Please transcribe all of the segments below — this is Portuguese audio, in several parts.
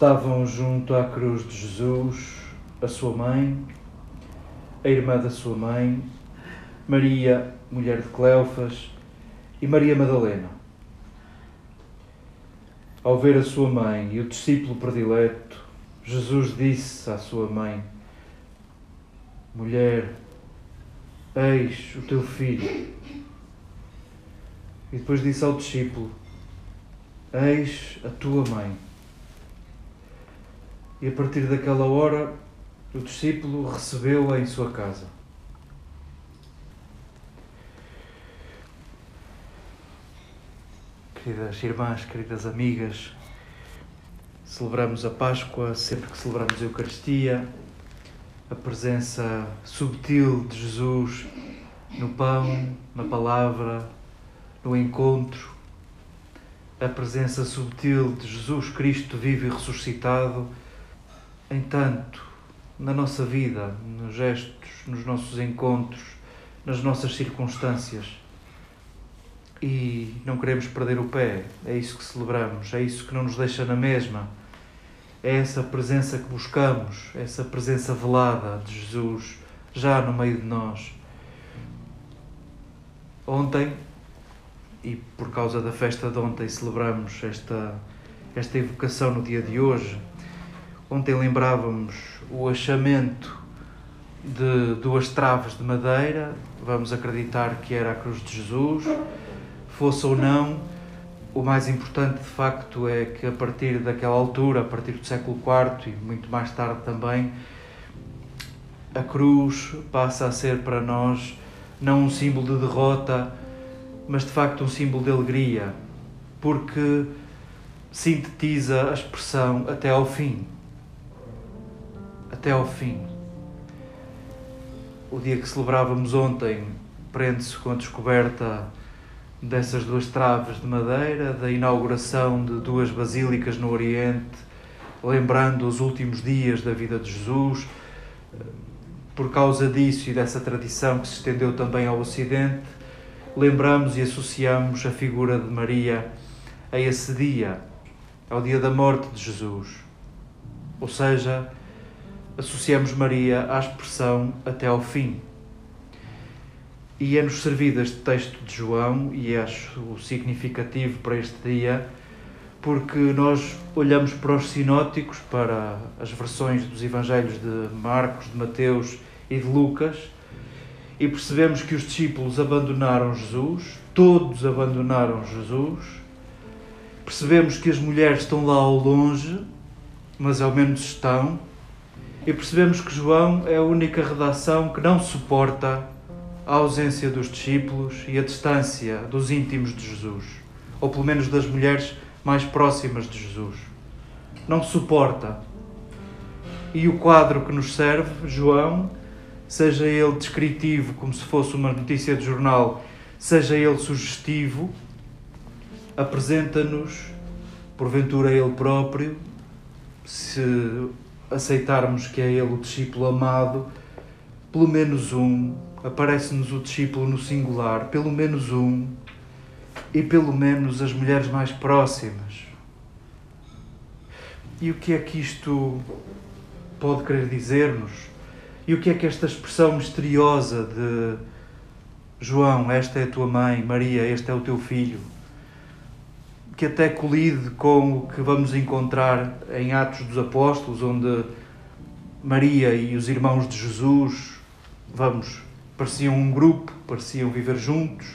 Estavam junto à cruz de Jesus a sua mãe, a irmã da sua mãe, Maria, mulher de Cleofas, e Maria Madalena. Ao ver a sua mãe e o discípulo predileto, Jesus disse à sua mãe: Mulher, eis o teu filho. E depois disse ao discípulo: Eis a tua mãe. E a partir daquela hora, o discípulo recebeu-a em sua casa. Queridas irmãs, queridas amigas, celebramos a Páscoa sempre que celebramos a Eucaristia, a presença subtil de Jesus no pão, na palavra, no encontro, a presença subtil de Jesus Cristo vivo e ressuscitado em tanto na nossa vida, nos gestos, nos nossos encontros, nas nossas circunstâncias. E não queremos perder o pé, é isso que celebramos, é isso que não nos deixa na mesma. É essa presença que buscamos, essa presença velada de Jesus já no meio de nós. Ontem, e por causa da festa de ontem, celebramos esta, esta evocação no dia de hoje. Ontem lembrávamos o achamento de duas traves de madeira, vamos acreditar que era a cruz de Jesus, fosse ou não, o mais importante de facto é que a partir daquela altura, a partir do século IV e muito mais tarde também, a cruz passa a ser para nós não um símbolo de derrota, mas de facto um símbolo de alegria, porque sintetiza a expressão até ao fim até ao fim. O dia que celebrávamos ontem prende-se com a descoberta dessas duas traves de madeira, da inauguração de duas basílicas no Oriente, lembrando os últimos dias da vida de Jesus. Por causa disso e dessa tradição que se estendeu também ao Ocidente, lembramos e associamos a figura de Maria a esse dia, ao dia da morte de Jesus. Ou seja, associamos Maria à expressão até ao fim. E é-nos servido este texto de João, e acho significativo para este dia, porque nós olhamos para os sinóticos, para as versões dos Evangelhos de Marcos, de Mateus e de Lucas, e percebemos que os discípulos abandonaram Jesus, todos abandonaram Jesus. Percebemos que as mulheres estão lá ao longe, mas ao menos estão, e percebemos que João é a única redação que não suporta a ausência dos discípulos e a distância dos íntimos de Jesus, ou pelo menos das mulheres mais próximas de Jesus. Não suporta. E o quadro que nos serve, João, seja ele descritivo, como se fosse uma notícia de jornal, seja ele sugestivo, apresenta-nos, porventura ele próprio, se aceitarmos que é Ele o discípulo amado, pelo menos um, aparece-nos o discípulo no singular, pelo menos um, e pelo menos as mulheres mais próximas. E o que é que isto pode querer dizer-nos? E o que é que esta expressão misteriosa de João, esta é a tua mãe, Maria, este é o teu filho, que até colide com o que vamos encontrar em Atos dos Apóstolos, onde Maria e os irmãos de Jesus, vamos, pareciam um grupo, pareciam viver juntos.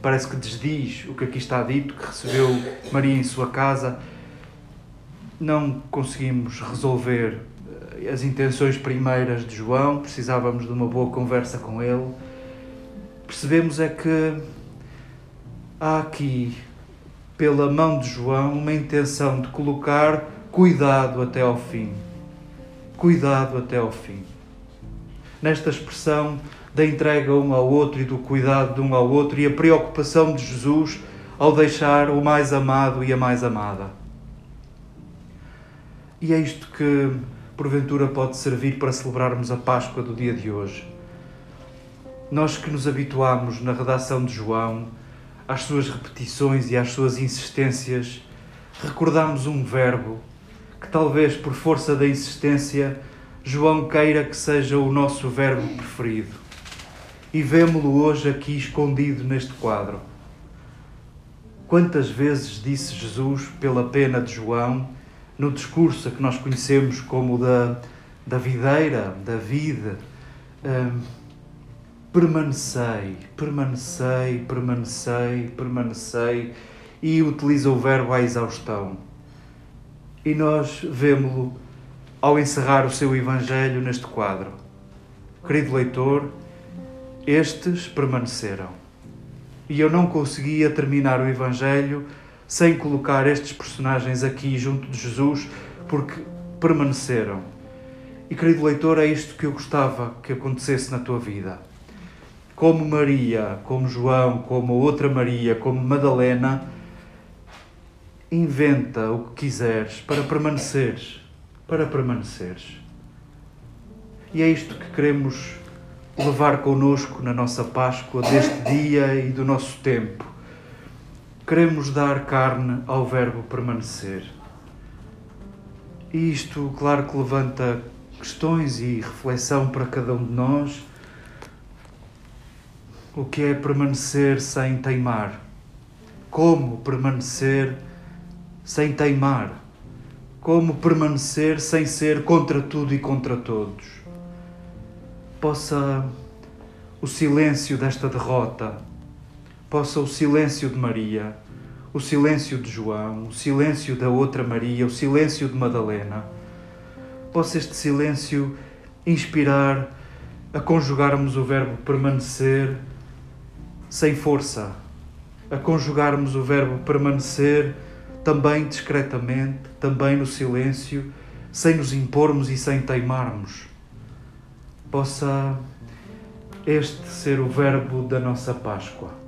Parece que desdiz o que aqui está dito, que recebeu Maria em sua casa. Não conseguimos resolver eh, as intenções primeiras de João, precisávamos de uma boa conversa com ele. Percebemos é que há aqui pela mão de João uma intenção de colocar cuidado até ao fim. Cuidado até ao fim. Nesta expressão da entrega um ao outro e do cuidado de um ao outro e a preocupação de Jesus ao deixar o mais amado e a mais amada. E é isto que, porventura, pode servir para celebrarmos a Páscoa do dia de hoje. Nós que nos habituamos na redação de João às suas repetições e às suas insistências recordamos um verbo que talvez por força da insistência João queira que seja o nosso verbo preferido. E vemo-lo hoje aqui escondido neste quadro. Quantas vezes disse Jesus, pela pena de João, no discurso que nós conhecemos como da, da videira, da vida, um, permanecei, permanecei, permanecei, permanecei, e utiliza o verbo à exaustão. E nós vemos-lo ao encerrar o seu Evangelho neste quadro. Querido leitor, estes permaneceram. E eu não conseguia terminar o Evangelho sem colocar estes personagens aqui junto de Jesus, porque permaneceram. E querido leitor, é isto que eu gostava que acontecesse na tua vida. Como Maria, como João, como outra Maria, como Madalena, inventa o que quiseres para permaneceres para permaneceres. E é isto que queremos levar connosco na nossa Páscoa deste dia e do nosso tempo. Queremos dar carne ao verbo permanecer. E isto, claro que levanta questões e reflexão para cada um de nós. O que é permanecer sem teimar? Como permanecer sem teimar? como permanecer sem ser contra tudo e contra todos. Possa o silêncio desta derrota, possa o silêncio de Maria, o silêncio de João, o silêncio da outra Maria, o silêncio de Madalena, possa este silêncio inspirar a conjugarmos o verbo permanecer sem força, a conjugarmos o verbo permanecer também discretamente, também no silêncio, sem nos impormos e sem teimarmos. Possa este ser o verbo da nossa Páscoa.